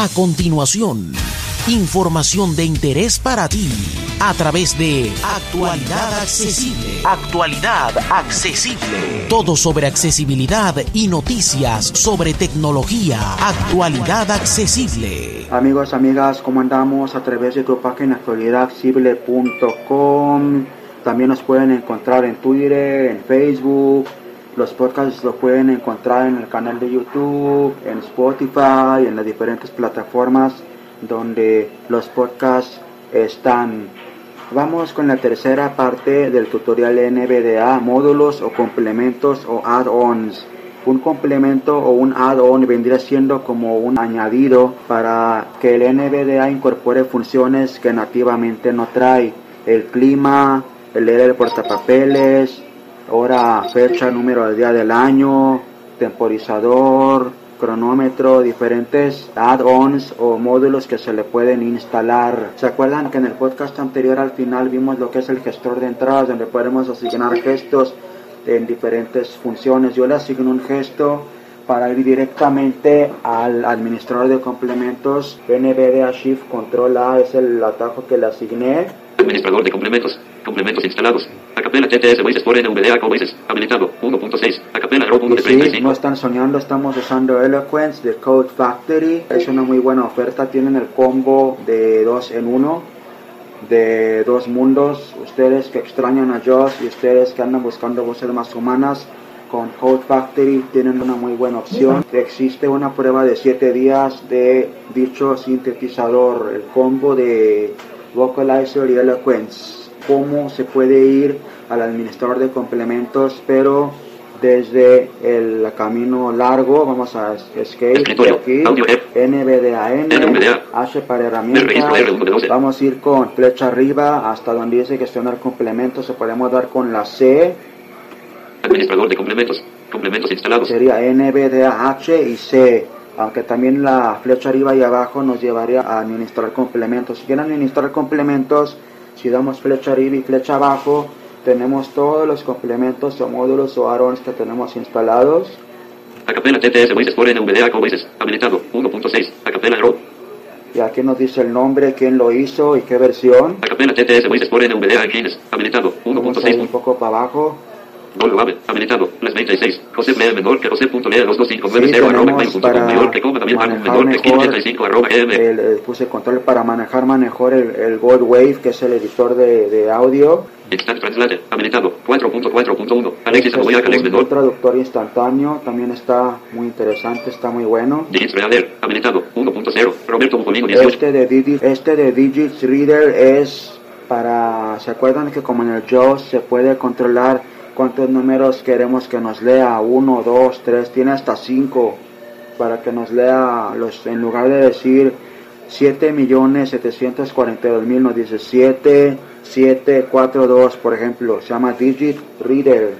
A continuación, información de interés para ti a través de Actualidad Accesible. Actualidad Accesible. Todo sobre accesibilidad y noticias sobre tecnología. Actualidad Accesible. Amigos, amigas, ¿cómo andamos? A través de tu página actualidadaccesible.com. También nos pueden encontrar en Twitter, en Facebook. Los podcasts los pueden encontrar en el canal de YouTube, en Spotify, en las diferentes plataformas donde los podcasts están. Vamos con la tercera parte del tutorial NVDA, módulos o complementos o add-ons. Un complemento o un add-on vendría siendo como un añadido para que el NVDA incorpore funciones que nativamente no trae. El clima, el leer el portapapeles, hora, fecha, número de día del año, temporizador, cronómetro, diferentes add-ons o módulos que se le pueden instalar. ¿Se acuerdan que en el podcast anterior al final vimos lo que es el gestor de entradas donde podemos asignar gestos en diferentes funciones? Yo le asigno un gesto para ir directamente al administrador de complementos. NVDA Shift Control A es el atajo que le asigné. Administrador de complementos. Complementos instalados. Acapela TTS Voices por NVDA Voices. Habilitado. 1.6. Acapela Raw sí, no están soñando, estamos usando Eloquence de Code Factory. Es una muy buena oferta. Tienen el combo de 2 en 1 de dos mundos. Ustedes que extrañan a Josh y ustedes que andan buscando voces más humanas con Code Factory tienen una muy buena opción. Existe una prueba de 7 días de dicho sintetizador, el combo de Vocalizer y Eloquence. Cómo se puede ir al administrador de complementos, pero desde el camino largo, vamos a escape aquí, NVDAN, H para herramientas, vamos a ir con flecha arriba hasta donde dice gestionar complementos, se podemos dar con la C, Administrador de complementos. Complementos instalados. sería NVDAH y C, aunque también la flecha arriba y abajo nos llevaría a administrar complementos. Si quieren administrar complementos, si damos flecha arriba y flecha abajo, tenemos todos los complementos o módulos o arons que tenemos instalados. Acapela TTS Voices por NVDA Voices. Habilitado. 1.6. Acapela Raw. Y aquí nos dice el nombre, quién lo hizo y qué versión. Acapela TTS Voices por NVDA Keys. Habilitado. Vamos a ir un 1.6. poco para abajo. Gol Wave. Habilitado. Las 26. José Lee menor que José.lee 2259 Sí, arroba para mayor que coma también menor que 85 arroba eh, puse control para manejar mejor el, el Gold Wave, que es el editor de, de audio. Instant Translate. Habilitado. 4.4.1. Alexis Este Aboya Alex menor. traductor instantáneo, también está muy interesante, está muy bueno. Digits Reader. Habilitado. 1.0. Roberto Bufolino 18. Este de, Digi- este de Digits Reader es para, ¿se acuerdan que como en el JAWS se puede controlar cuántos números queremos que nos lea? 1, 2, 3, tiene hasta 5 para que nos lea los, en lugar de decir 7 millones 742 mil, nos dice 7, 7, 4, 2, por ejemplo, se llama Digit Reader.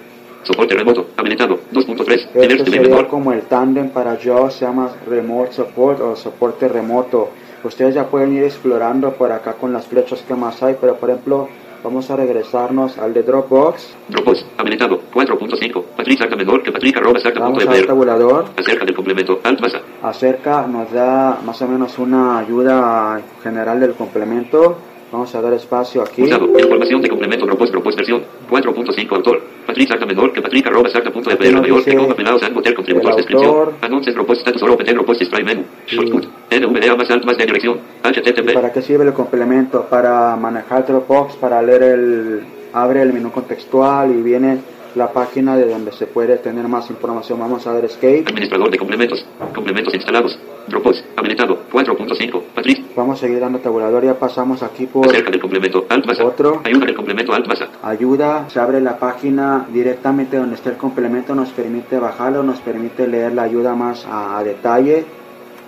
Soporte remoto. Habilitado. 2.3. Este sería como el tándem para JAWS, se llama Remote Support o soporte remoto. Ustedes ya pueden ir explorando por acá con las flechas que más hay, pero por ejemplo, vamos a regresarnos al de Dropbox. Dropbox. Habilitado. 4.5. Patrick Sarta menor que Patrick arroba Vamos al tabulador. Acerca del complemento. Alt masa. Acerca nos da más o menos una ayuda general del complemento. Vamos a dar espacio aquí. Usado. Información de complemento Dropbox Dropbox versión 4.5 autor. Patrick Sarta menor que Patrick arroba Sarta punto ver. nos Mayor que coma pelado San Hotel contributor descripción. Anuncios Dropbox status solo open Dropbox display menu. Shortcut. NVDA más alt más de dirección. ¿Y HTTP. para qué sirve el complemento? Para manejar Dropbox, para leer el... Abre el menú contextual y viene la página de donde se puede tener más información. Vamos a dar escape. Administrador de complementos. Complementos instalados. Dropbox. Habilitado. 4.5. Patrick. Vamos a seguir dando tabulador. Ya pasamos aquí por Acerca del complemento. Alt masa. Otro. Ayuda del complemento Alt masa. ayuda. Se abre la página directamente donde está el complemento. Nos permite bajarlo, nos permite leer la ayuda más a, a detalle.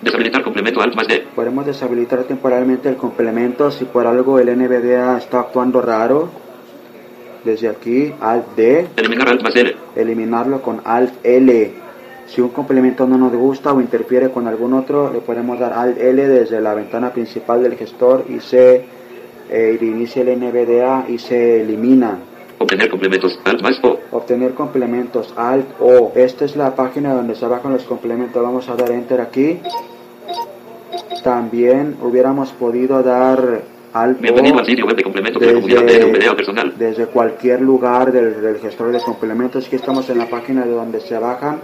Deshabilitar complemento Alt más D. Podemos deshabilitar temporalmente el complemento si por algo el NVDA está actuando raro. Desde aquí, Alt D. Eliminar Alt más L. eliminarlo con Alt L. Si un complemento no nos gusta o interfiere con algún otro, le podemos dar Alt L desde la ventana principal del gestor y se eh, inicia el NVDA y se elimina. Obtener complementos. Alt más O. Obtener complementos Alt O. Esta es la página donde se bajan los complementos. Vamos a dar Enter aquí. También hubiéramos podido dar algo Bienvenido al sitio web de complementos de la comunidad de NVDA personal. desde cualquier lugar del, del gestor de complementos. Aquí estamos en la página de donde se bajan.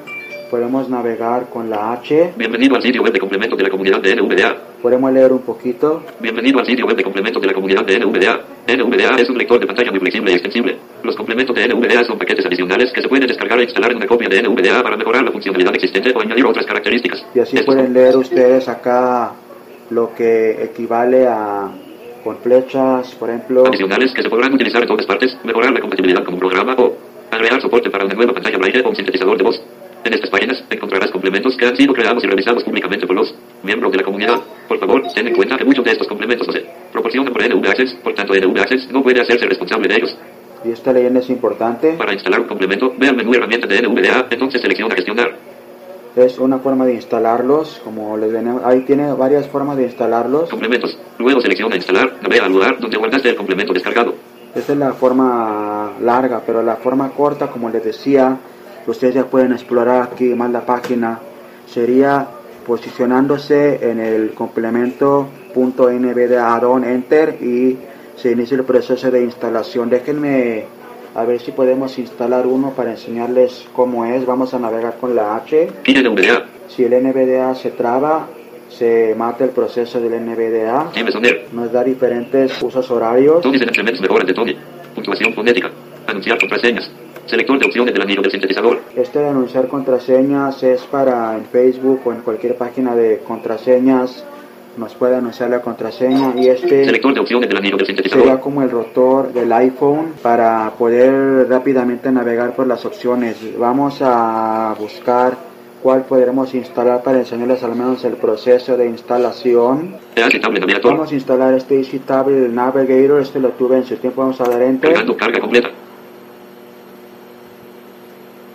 Podemos navegar con la H. Bienvenido al sitio web de complementos de la comunidad de NVDA. Podemos leer un poquito. Bienvenido al sitio web de complementos de la comunidad de NVDA. NVDA es un lector de pantalla muy flexible y extensible. Los complementos de NVDA son paquetes adicionales que se pueden descargar e instalar en una copia de NVDA para mejorar la funcionalidad existente o añadir otras características. Y así Estos pueden leer ustedes acá lo que equivale a con flechas, por ejemplo. adicionales que se podrán utilizar en todas partes, mejorar la compatibilidad con un programa o agregar soporte para una nueva pantalla braille o un sintetizador de voz. En estas páginas encontrarás complementos que han sido creados y revisados públicamente por los miembros de la comunidad. Por favor, ten en cuenta que muchos de estos complementos no se proporcionan por NV Access, por tanto NV Access no puede hacerse responsable de ellos. Y esta leyenda es importante. Para instalar un complemento, ve al menú herramientas de NVDA, entonces selecciona gestionar. Es una forma de instalarlos, como les ven, ahí tiene varias formas de instalarlos. Complementos. Luego selecciona instalar, navega al lugar donde guardaste el complemento descargado. Esta es la forma larga, pero la forma corta, como les decía, ustedes ya pueden explorar aquí más la página, sería posicionándose en el complemento .nvd add-on enter y se inicia el proceso de instalación. Déjenme a ver si podemos instalar uno para enseñarles cómo es. Vamos a navegar con la H. Si el NVDA se traba, se mata el proceso del Soner. Nos da diferentes usos horarios. De. Puntuación fonética. Anunciar contraseñas. Selector de opciones del anillo del sintetizador. Este de anunciar contraseñas es para en Facebook o en cualquier página de contraseñas. Nos puede anunciar la contraseña y este Selector de opciones del anillo del sintetizador. como el rotor del iPhone para poder rápidamente navegar por las opciones. Vamos a buscar cuál podremos instalar para enseñarles al menos el proceso de instalación. Vamos a instalar este Easy Tablet Navigator, este lo tuve en su tiempo, vamos a dar enter. Cargando carga completa.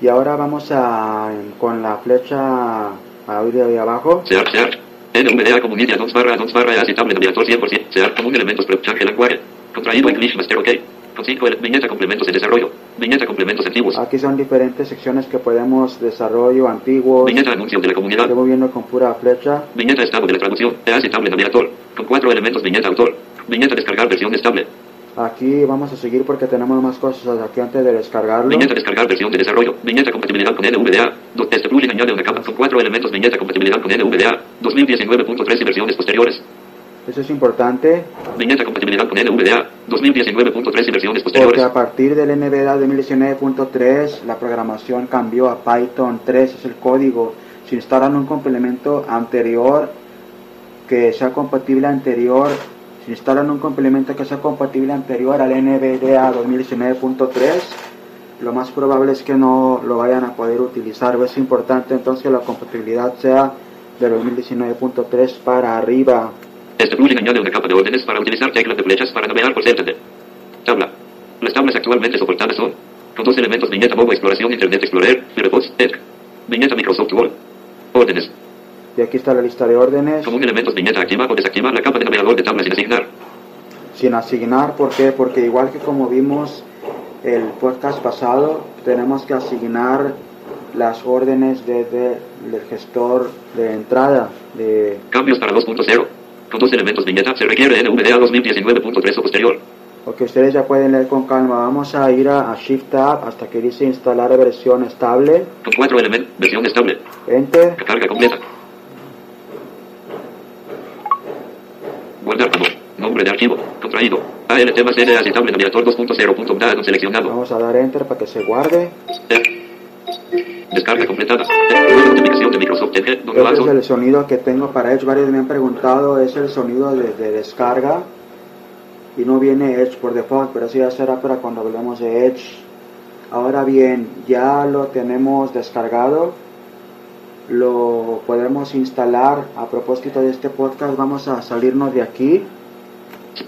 Y ahora vamos a con la flecha audio de abajo. Search, search. NVDA Community Addons barra Addons barra EASY Tablet Navigator 100%. Search común elementos production language. Contraído English Master OK. Con 5 viñeta complementos en desarrollo. Viñeta complementos antiguos. Aquí son diferentes secciones que podemos desarrollo antiguos. Viñeta anuncios de la comunidad. Estoy moviendo con pura flecha. Viñeta estado de la traducción. EASY Tablet Navigator. Con 4 elementos viñeta autor. Viñeta descargar versión estable. Aquí vamos a seguir porque tenemos más cosas aquí antes de descargarlo. Viñeta descargar versión de desarrollo. Viñeta compatibilidad con NVDA. Este plugin añade una capa con cuatro elementos. Viñeta compatibilidad con NVDA. 2019.3 y versiones posteriores. Eso es importante Viñeta compatibilidad con NVDA. 2019.3 y versiones porque posteriores. a partir del NVDA 2019.3 la programación cambió a Python 3, es el código. Si instalan un complemento anterior que sea compatible anterior, si instalan un complemento que sea compatible anterior al NVDA 2019.3, lo más probable es que no lo vayan a poder utilizar. Es importante entonces que la compatibilidad sea de 2019.3 para arriba. Este plugin añade una capa de órdenes para utilizar teclas de flechas para navegar por CTD. Tabla. Las tablas actualmente soportadas son con dos elementos viñeta Mobile Exploración Internet Explorer, Firefox, Edge. Viñeta Microsoft Word. Órdenes. Y aquí está la lista de órdenes. Común elementos viñeta activa o desactiva la capa de navegador de tablas sin asignar. sin asignar. ¿Por qué? Porque igual que como vimos el podcast pasado, tenemos que asignar las órdenes desde el gestor de entrada. De, Cambios para 2.0. Con dos elementos viñeta se requiere NVDA 2019.3 o posterior. o que ustedes ya pueden leer con calma. Vamos a ir a, a Shift Tab hasta que dice instalar versión estable. Con cuatro elementos, versión estable. Enter. Carga completa. Guardar como. Nombre de archivo. Contraído. ALT más N asistable navigator 2.0.dado seleccionado. Vamos a dar Enter para que se guarde. Descarga completada. Notificación de Microsoft Edge. Este es el sonido que tengo para Edge. Varios me han preguntado, es el sonido de, de descarga. Y no viene Edge por default, pero eso ya será para cuando hablemos de Edge. Ahora bien, ya lo tenemos descargado. Lo podemos instalar. A propósito de este podcast, vamos a salirnos de aquí.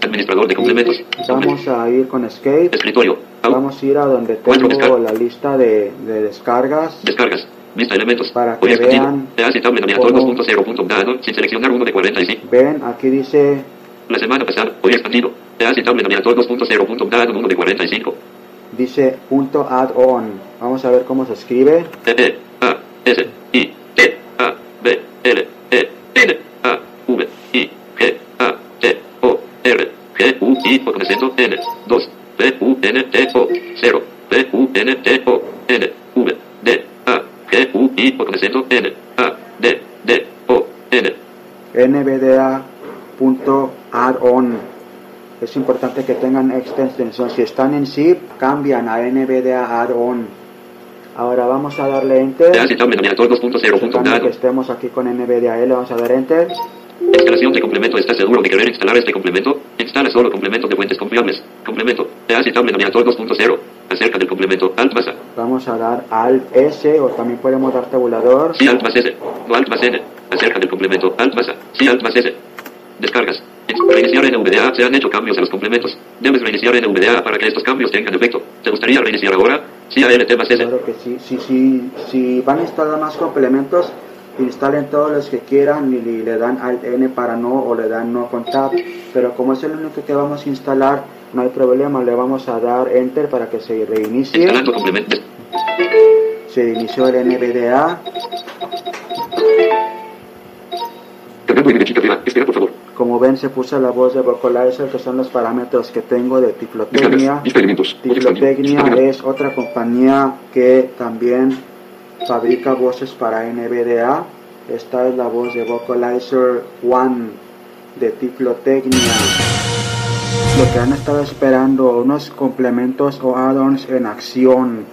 Administrador de complementos. Vamos a ir con Escape. Escritorio. Vamos a ir a donde tengo la lista de, de descargas. Descargas. Vista elementos. Para que vean asistable navigator cómo- 2.0.dado sin seleccionar uno de 45. Ven, aquí dice La semana pasada. Hoy expandido. E asistable navigator 2.0.dado 1 de 45. dice punto add-on. Vamos a ver cómo se escribe. E E A S I T B, L, E, N, A, V, I, G, A, T, O, R, G, U, I, o con N, 2, P, U, N, T, O, 0, P, U, N, T, O, N, V, D, A, G, U, I, o con N, A, D, D, O, N. NBDA.addon es importante que tengan esta extensión. Si están en zip, cambian a NBDA add-on. Ahora vamos a darle enter. Te hace tablet navegador 2.0. Checando que estemos aquí con NVDA, le vamos a dar enter. Instalación de complemento. ¿Estás seguro de querer instalar este complemento? Instala solo complemento de fuentes confiables. Complemento. Te hace tablet navegador 2.0. Acerca del complemento. Alt más A. Vamos a dar Alt S o también podemos dar tabulador. Sí, Alt más S. No Alt más N. Acerca del complemento. Alt más A. Sí, Alt más S. Descargas. En- Reiniciar NVDA. Se han hecho cambios a los complementos. Debes reiniciar NVDA para que estos cambios tengan efecto. ¿Te gustaría reiniciar ahora? Sí, ALT más S. Claro que sí. Si, si, si van a instalar más complementos, instalen todos los que quieran y, le dan Alt N para no o le dan no con tab. Pero como es el único que vamos a instalar, no hay problema. Le vamos a dar enter para que se reinicie. Instalando complementos. Se inició el NVDA. Cargando en. Espera, por favor. Como ven, se puso la voz de Vocalizer, que son los parámetros que tengo de Tiflotecnia. Tiflotecnia es otra compañía que también fabrica voces para NVDA. Esta es la voz de Vocalizer One de Tiflotecnia. Lo que han estado esperando, unos complementos o add-ons en acción.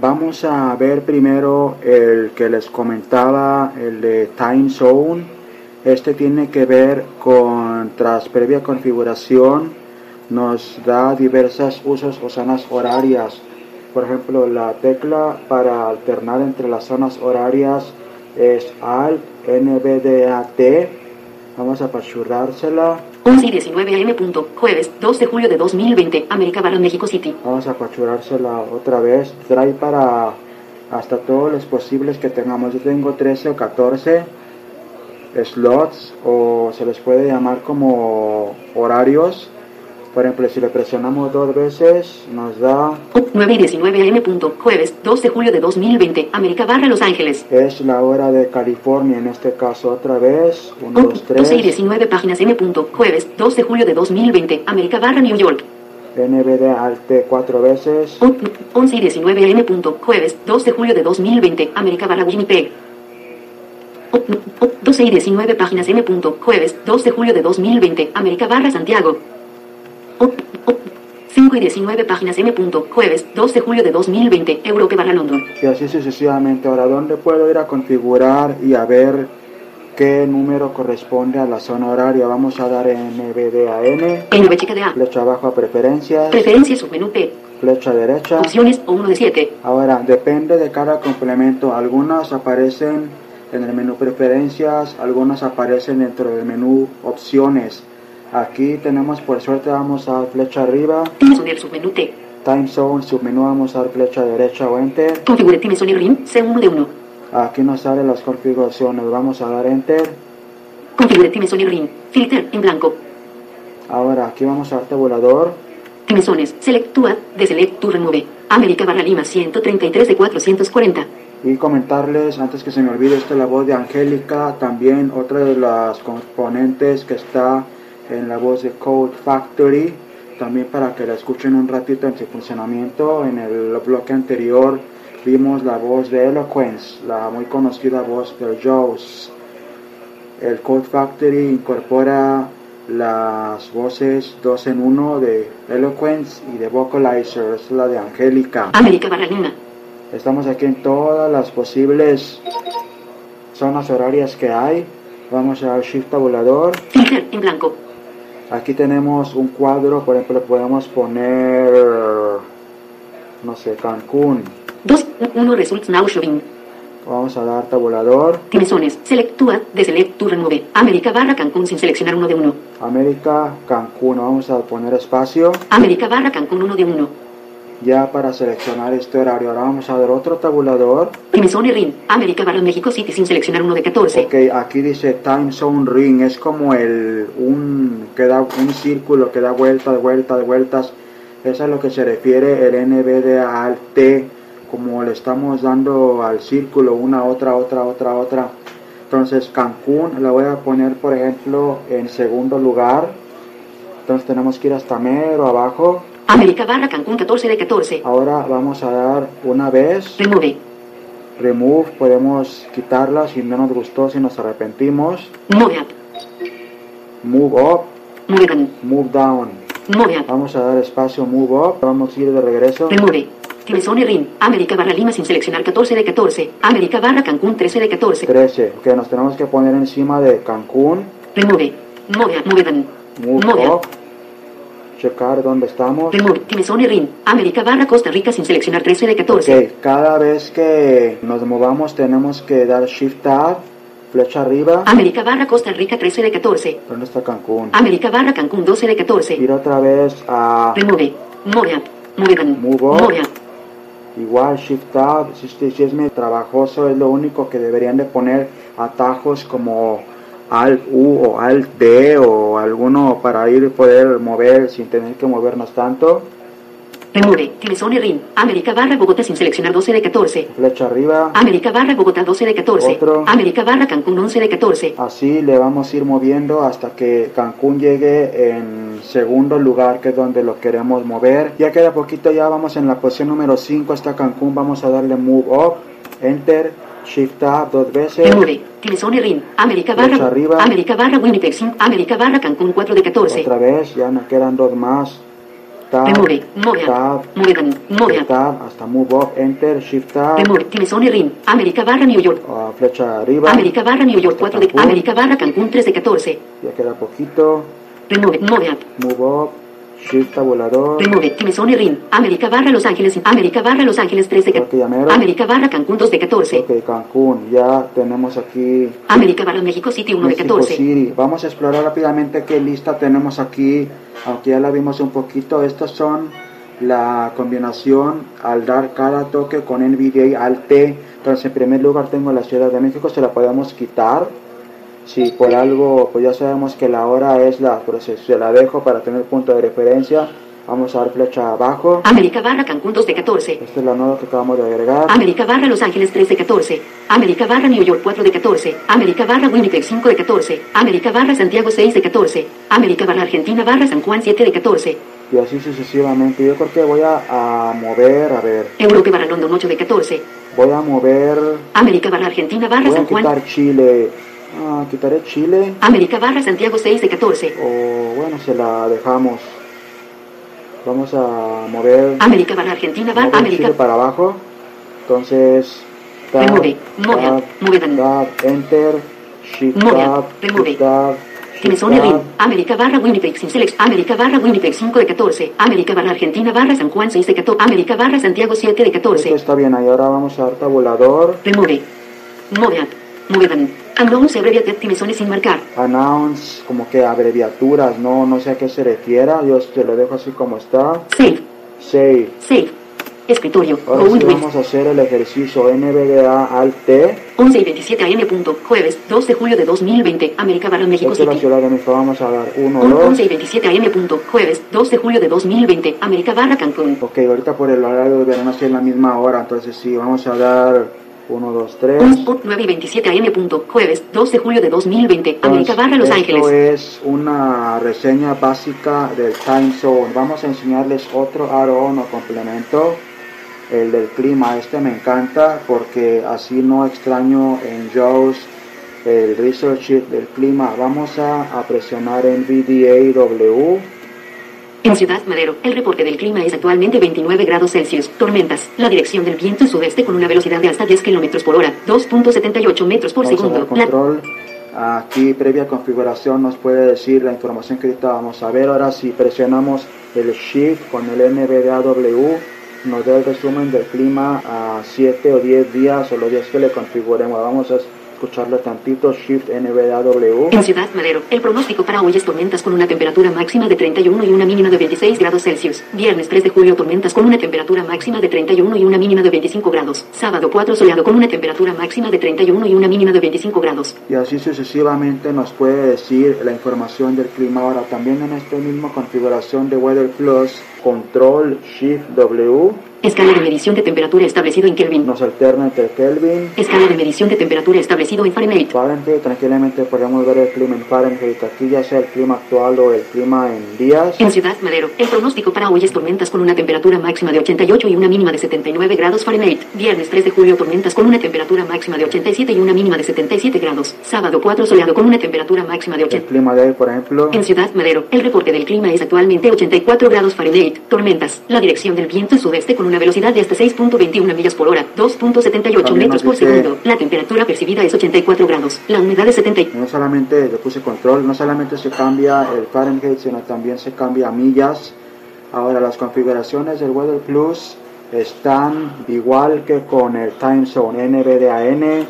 Vamos a ver primero el que les comentaba, el de Time Zone. Este tiene que ver con, tras previa configuración, nos da diversos usos o zonas horarias. Por ejemplo, la tecla para alternar entre las zonas horarias es Alt NVDAT. Vamos a apachurrársela. 11 y 19 am. Jueves 2 de julio de 2020. América Barra México City. Vamos a apachurrársela otra vez. Trae para hasta todos los posibles que tengamos. Yo tengo 13 o 14 slots o se les puede llamar como horarios. Por ejemplo, si le presionamos dos veces, nos da 9 y 19 am. punto, Jueves 2 de julio de 2020. América Barra Los Ángeles. es la hora de California en este caso otra vez. 1, 2, 12 y 3. 19 páginas M. punto, Jueves 2 de julio de 2020. América Barra New York. NVD Alt cuatro veces. 11 y 19 am. punto, Jueves 2 de julio de 2020. América Barra Winnipeg. 12 y 19 páginas M. punto, Jueves 2 de julio de 2020. América Barra Santiago. 5 y 19 páginas M. punto, Jueves 2 de julio de 2020. Europa Barra London. Y así sucesivamente. Ahora, ¿dónde puedo ir a configurar y a ver qué número corresponde a la zona horaria? Vamos a dar NVDAN. NV chica de A. Flecha abajo a preferencias. Preferencias submenú P. Flecha derecha. Opciones o 1 de 7. Ahora, depende de cada complemento. Algunas aparecen en el menú preferencias, algunas aparecen dentro del menú opciones. Aquí tenemos, por suerte, vamos a dar flecha arriba. Submenú T. Time Zone, submenú, vamos a dar flecha derecha o Enter. Configure Timesoner RIM C1 de 1. Aquí nos salen las configuraciones, vamos a dar Enter. Configure Timesoner RIM. Filter en blanco. Ahora aquí vamos a dar tabulador. Timesones. Select to add. De select to remove. América barra Lima 133 de 440. Y comentarles, antes que se me olvide, esta es la voz de Angélica, también otra de las componentes que está en la voz de Code Factory, también para que la escuchen un ratito en su funcionamiento. En el bloque anterior vimos la voz de Eloquence, la muy conocida voz de Jaws. El Code Factory incorpora las voces dos en uno de Eloquence y de Vocalizer, es la de Angélica. América barra Lima. Estamos aquí en todas las posibles zonas horarias que hay. Vamos a dar Shift tabulador. En blanco. Aquí tenemos un cuadro, por ejemplo, podemos poner, no sé, Cancún. 2. 1 results now showing. Vamos a dar tabulador. Timesones. Select to add. De select to remove. América barra Cancún sin seleccionar uno de uno. América, Cancún. Vamos a poner espacio América barra Cancún 1 de 1. Ya para seleccionar este horario. Ahora vamos a dar otro tabulador. Timezone RIM. América barra México City sin seleccionar uno de 14. Ok, aquí dice Time Zone Ring, es como el un que da un círculo que da vuelta, de vuelta, de vueltas. Eso es a lo que se refiere el NBD al T, como le estamos dando al círculo una, otra, otra, otra, otra. Entonces Cancún la voy a poner, por ejemplo, en segundo lugar. Entonces tenemos que ir hasta mero abajo. América barra Cancún 14 de 14. Ahora vamos a dar una vez. Remove. Remove, podemos quitarla si no nos gustó, si nos arrepentimos. Move up. Move up, Move down. move down. Move up. Vamos a dar espacio move up. Vamos a ir de regreso. Remove. Timezone RIN. América barra Lima sin seleccionar 14 de 14. América barra Cancún 13 de 14. 13. Ok, nos tenemos que poner encima de Cancún. Remove. Move up. Move down. Move Move up. up. Checar dónde estamos. Remove. Timezone RIN. América barra Costa Rica sin seleccionar 13 de 14. Ok, cada vez que nos movamos tenemos que dar Shift Tab, flecha arriba. América barra Costa Rica 13 de 14. ¿Dónde está Cancún? América barra Cancún 12 de 14. Ir otra vez a Remove. Move up. Move down. Move up. Move up. igual Shift Tab. Si, si- si es muy trabajoso, es lo único que deberían de poner atajos como Alt U o Alt D o alguno para ir poder mover sin tener que movernos tanto. Remove. Timezone RIN. América barra Bogotá sin seleccionar 12 de 14. Flecha arriba. América barra Bogotá 12 de 14. Otro. América barra Cancún 11 de 14. Así le vamos a ir moviendo hasta que Cancún llegue en segundo lugar, que es donde lo queremos mover. Ya queda poquito, ya vamos en la posición número 5 hasta Cancún. Vamos a darle Move Up, Enter, Shift Tab dos veces. Remove. Timezone RIN. América barra. arriba. América barra Winnipeg 5. América barra Cancún 4 de 14. Otra vez, ya nos quedan dos más. Tab, Remove. Move Tab. Move. Tab, hasta Move Up, Enter, Shift Tab, Remove. Timezone RIN. América barra New York. ah, flecha arriba. América barra New York 4 de. América barra Cancún 3 de 14. Ya queda poquito. Remove. Move up. Move Up, Shift Tabulador. Remove. Timezone RIN. América barra Los Ángeles. América barra Los Ángeles 3 de Creo que ya 14. mero. América barra Cancún 2 de 14. Ok, Cancún, ya tenemos aquí América barra México City 1 de Mexico 14. City. Vamos a explorar rápidamente qué lista tenemos aquí, aunque ya la vimos un poquito. Estos son la combinación al dar cada toque con NVDA al T. Entonces, en primer lugar tengo la Ciudad de México, se la podemos quitar. Si por algo, pues ya sabemos que la hora es la, pero se, se la dejo para tener punto de referencia. Vamos a dar flecha abajo. América barra Cancún 2 de 14. Esta es la nueva que acabamos de agregar. América barra Los Ángeles 3 de 14. América barra New York 4 de 14. América barra Winnipeg 5 de 14. América barra Santiago 6 de 14. América barra Argentina barra San Juan 7 de 14. Y así sucesivamente. Yo creo que voy a, a mover, a ver, Europa barra London 8 de 14. voy a mover, América barra Argentina barra voy a San Juan. Chile. Ah, quitaré Chile América barra Santiago 6 de 14. o bueno, se la dejamos. Vamos a mover, América barra Argentina barra América. Chile para abajo. Entonces, tab, Remove, move, tab, move down. tab, enter, shift Move, tab, remove. tab, Timezone RIN. tab. América barra Winnipeg sin select. América barra Winnipeg 5 de 14. América barra Argentina barra San Juan 6 de 14. América barra Santiago 7 de Esto 14. está bien, ahí ahora vamos a dar tabulador. Remove. Move up. Move down. Abreviated Timezone sin marcar. Announce, como que abreviaturas, no, no sé a qué se refiera. Yo te lo dejo así como está. Save. Save. Save. Escritorio. Ahora sí vamos a hacer el ejercicio NVDA Alt T. 11 y 27 AM. Punto. Jueves 2 de julio de 2020. América barra México Esta es la City. ciudad de México. Vamos a dar 1, Un 2. 11 y 27 AM. Punto. Jueves 2 de julio de 2020. América barra Cancún. Ok, ahorita por el horario de verano sí es la misma hora. Entonces sí, vamos a dar 1, 2, 3. Un spot 9 y 27 AM. Punto. Jueves 2 de julio de 2020. América barra Los esto Ángeles. es una reseña básica del time zone. Vamos a enseñarles otro add-on o complemento, el del clima. Este me encanta porque así no extraño en JAWS el research sheet del clima. Vamos a, a presionar en VDAW. En Ciudad Madero, el reporte del clima es actualmente 29 grados Celsius. Tormentas. La dirección del viento es sudeste con una velocidad de hasta 10 kilómetros por hora. 2.78 metros por Vamos segundo. La- control. Aquí previa configuración nos puede decir la información que ahorita vamos a ver. Ahora si presionamos el Shift con el NVDAW nos da el resumen del clima a 7 o 10 días o los días que le configuremos. Vamos a escucharlo tantito. Shift NVDAW. En Ciudad Madero, el pronóstico para hoy es tormentas con una temperatura máxima de 31 y una mínima de 26 grados Celsius. Viernes 3 de julio, tormentas con una temperatura máxima de 31 y una mínima de 25 grados. Sábado 4 soleado con una temperatura máxima de 31 y una mínima de 25 grados. Y así sucesivamente nos puede decir la información del clima. Ahora también en esta misma configuración de Weather Plus, Control Shift W Escala de medición de temperatura establecido en Kelvin. Nos alterna entre Kelvin, Escala de medición de temperatura establecido en Fahrenheit. Fahrenheit. Tranquilamente podemos ver el clima en Fahrenheit. Aquí ya sea el clima actual o el clima en días. En Ciudad Madero, el pronóstico para hoy es tormentas con una temperatura máxima de 88 y una mínima de 79 grados Fahrenheit. Viernes 3 de julio, tormentas con una temperatura máxima de 87 y una mínima de 77 grados. Sábado 4 soleado con una temperatura máxima de El 80. clima de hoy, por ejemplo, En Ciudad Madero, el reporte del clima es actualmente 84 grados Fahrenheit. Tormentas. La dirección del viento es sudeste con una velocidad de hasta 6.21 millas por hora, 2.78 También metros por segundo. La temperatura percibida es 84 grados. La humedad es 70. no solamente le puse control, no solamente se cambia el Fahrenheit, sino también se cambia a millas. Ahora las configuraciones del Weather Plus están igual que con el Time Zone NBDAN.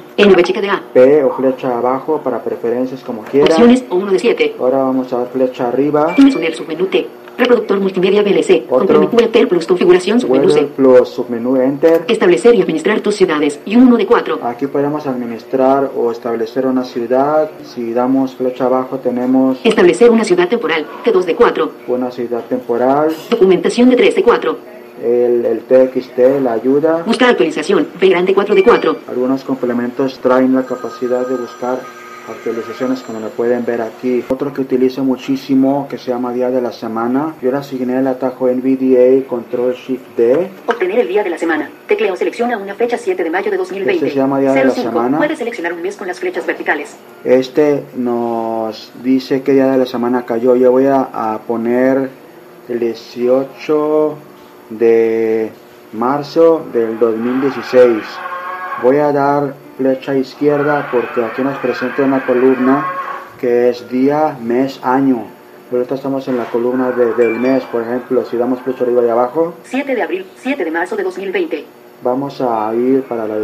P o flecha abajo para preferencias como quiera. Opciones o 1 de 7. Ahora vamos a ver flecha arriba. Submenú T. Reproductor multimedia VLC. Otro. Weather Plus configuración submenú C. Plus submenú Enter. Establecer y administrar tus ciudades. Y uno de 4. Aquí podemos administrar o establecer una ciudad. Si damos flecha abajo tenemos Establecer una ciudad temporal. T2 de 4. una ciudad temporal. Documentación de 3 de 4. El, el TXT, la ayuda. Buscar actualización. V grande 4 de 4. Algunos complementos traen la capacidad de buscar actualizaciones como lo pueden ver aquí. Otro que utilizo muchísimo que se llama Día de la Semana. Yo le asigné el atajo NVDA Control Shift D. Obtener el día de la semana. Tecleo selecciona una fecha 7 de mayo de 2020. Este se llama día de la 05. semana. Puedes seleccionar un mes con las flechas verticales. Este nos dice qué día de la semana cayó. Yo voy a, a poner el 18 de marzo del 2016. Voy a dar flecha izquierda porque aquí nos presenta una columna que es día, mes, año. Ahorita estamos en la columna de- del mes, por ejemplo, si damos flecha arriba y abajo, 7 de abril, 7 de marzo de 2020. vamos a ir para la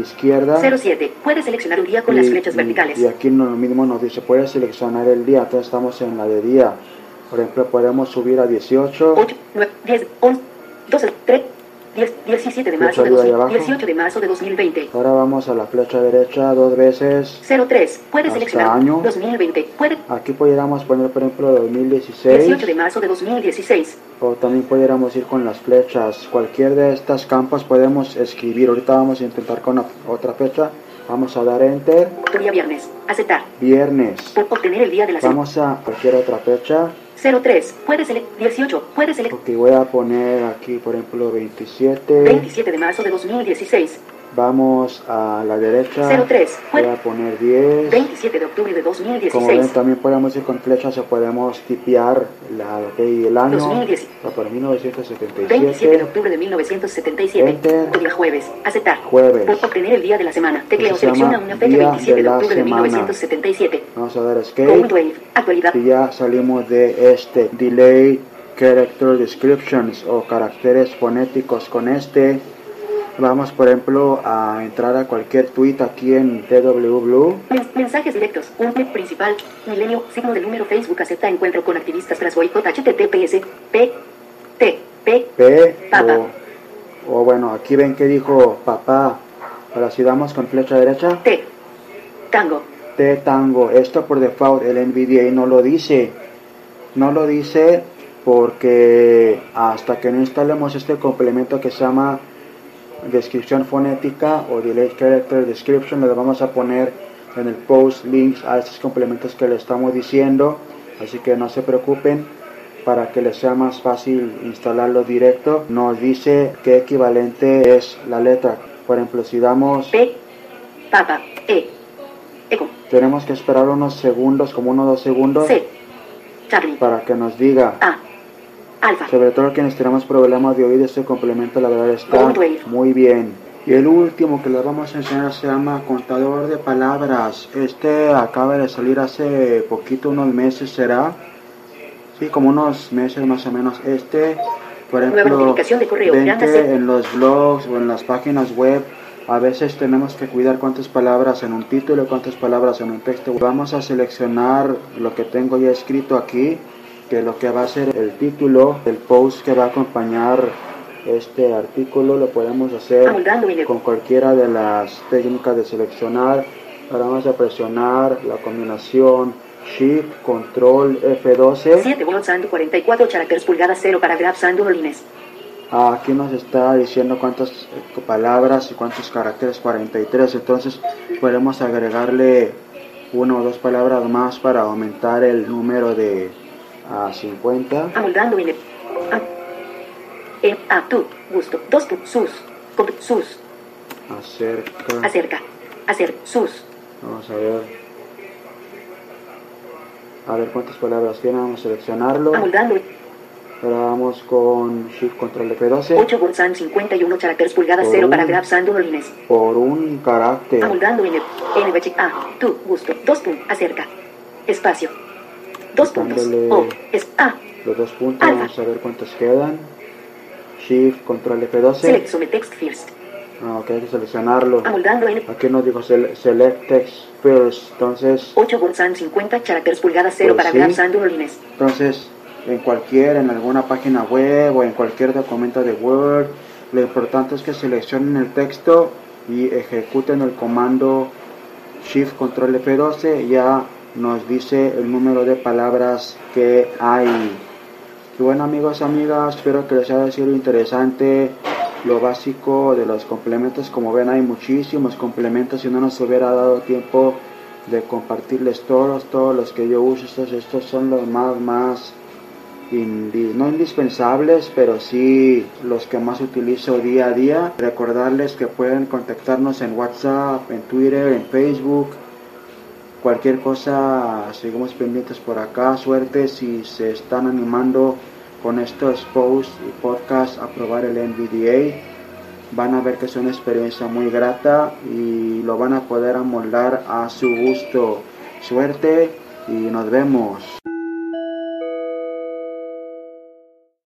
izquierda. 07. Puedes seleccionar un día con las Y- flechas y- verticales. Y aquí no- lo mismo nos dice, puedes seleccionar el día, entonces estamos en la de día. Por ejemplo, podemos subir a 18. 8, 9, 10, 11, 12, 13, 10, 17 de marzo de arriba y 2000, abajo. 18 de marzo de 2020. Ahora vamos a la flecha derecha dos veces. 03. Puedes Hasta seleccionar año. 2020. Puede Aquí pudiéramos poner, por ejemplo, 18 2016. de marzo de 2016. O también pudiéramos ir con las flechas. Cualquier de estas campos podemos escribir. Ahorita vamos a intentar con otra fecha. Vamos a dar Enter. Día viernes. Aceptar. Viernes. Por obtener el día de la semana. Vamos a cualquier otra fecha. 03. Puedes seleccionar 18. Puedes seleccionar Ok, voy a poner aquí, por ejemplo, 27. 27 de marzo de 2016. Vamos a la derecha. 03. Voy a poner 10. 27 de octubre de Como ven, 2016. también podemos ir con flechas o podemos tipear la, ok, el año. 2010. Va por 27 de 1977. octubre de 1977. Enter. Día jueves. Aceptar. Jueves. Por obtener el día de la semana. Tecleo se selecciona una fecha día 27 de de octubre de semana. 1977. Vamos a dar escape. Actualidad. Y ya salimos de este delay character descriptions o caracteres fonéticos con este. Vamos, por ejemplo, a entrar a cualquier tweet aquí en TW Blue. Men- Mensajes directos. Un tweet principal. Milenio. Signo de número Facebook. Acepta encuentro con activistas tras boicot. HTTPS. P. T. P. P Papá. o, o bueno, aquí ven que dijo papá. Ahora si damos con flecha derecha, T. Tango. T tango. Esto por default el NVDA no lo dice. No lo dice porque hasta que no instalemos este complemento que se llama descripción fonética o delay character description, le vamos a poner en el post links a estos complementos que le estamos diciendo. Así que no se preocupen para que les sea más fácil instalarlo directo. Nos dice qué equivalente es la letra. Por ejemplo, si damos, P. Papa. E. Eco. tenemos que esperar unos segundos, como unos dos segundos, C. Para que nos diga. A. Alfa. Sobre todo quienes tenemos problemas de oír, este complemento la verdad está muy bien. Y el último que les vamos a enseñar se llama contador de palabras. Este acaba de salir hace poquito, unos meses será. Sí, como unos meses más o menos. Este, por ejemplo, de correo. en los blogs o en las páginas web a veces tenemos que cuidar cuántas palabras en un título cuántas palabras en un texto. Vamos a seleccionar lo que tengo ya escrito aquí, que lo que va a ser el título del post que va a acompañar este artículo lo podemos hacer el- con cualquiera de las técnicas de seleccionar. Ahora vamos a presionar la combinación Shift, Control, F12. 7 volts and 44 caracteres pulgadas 0 paragraphs and 1 lines. Aquí nos está diciendo cuántas eh, palabras y cuántos caracteres, 43. Entonces podemos agregarle una o dos palabras más para aumentar el número de a 50. Amoldando en el. A. En. A. Tu. Gusto. Dos. Tu. Sus. Con. Sus. Acerca. Acerca. Hacer. Sus. Vamos a ver. A ver cuántas palabras tiene. Vamos a seleccionarlo. Amoldando. Ahora vamos con Shift Control F12 8 Gonzán 51 caracteres pulgadas Por 0 un- para Grab Sando Lines. por un carácter. Amoldando en el. NBH. A. Tu. Gusto. Dos. Puntos. Acerca. Espacio. Dos puntos. O. Es. A. Los dos puntos. Alfa. Vamos a ver cuántos quedan. Shift Control F12. Select. Some text first. Ah, ok, hay que seleccionarlo. Amoldando en. Aquí nos dijo sele- Select Text First. Entonces, 8 Gonzán 50 caracteres pulgadas 0 Pues para sí. Lines. entonces en cualquier, en alguna página web o en cualquier documento de Word, lo importante es que seleccionen el texto y ejecuten el comando Shift Control F12. Ya nos dice el número de palabras que hay. Y bueno amigos, amigas, espero que les haya sido interesante lo básico de los complementos. Como ven hay muchísimos complementos y no nos hubiera dado tiempo de compartirles todos, todos los que yo uso. Estos, estos son los más, más, no indispensables, pero sí los que más utilizo día a día. Recordarles que pueden contactarnos en WhatsApp, en Twitter, en Facebook. Cualquier cosa, seguimos pendientes por acá. Suerte si se están animando con estos posts y podcasts a probar el NVDA. Van a ver que es una experiencia muy grata y lo van a poder amoldar a su gusto. Suerte y nos vemos.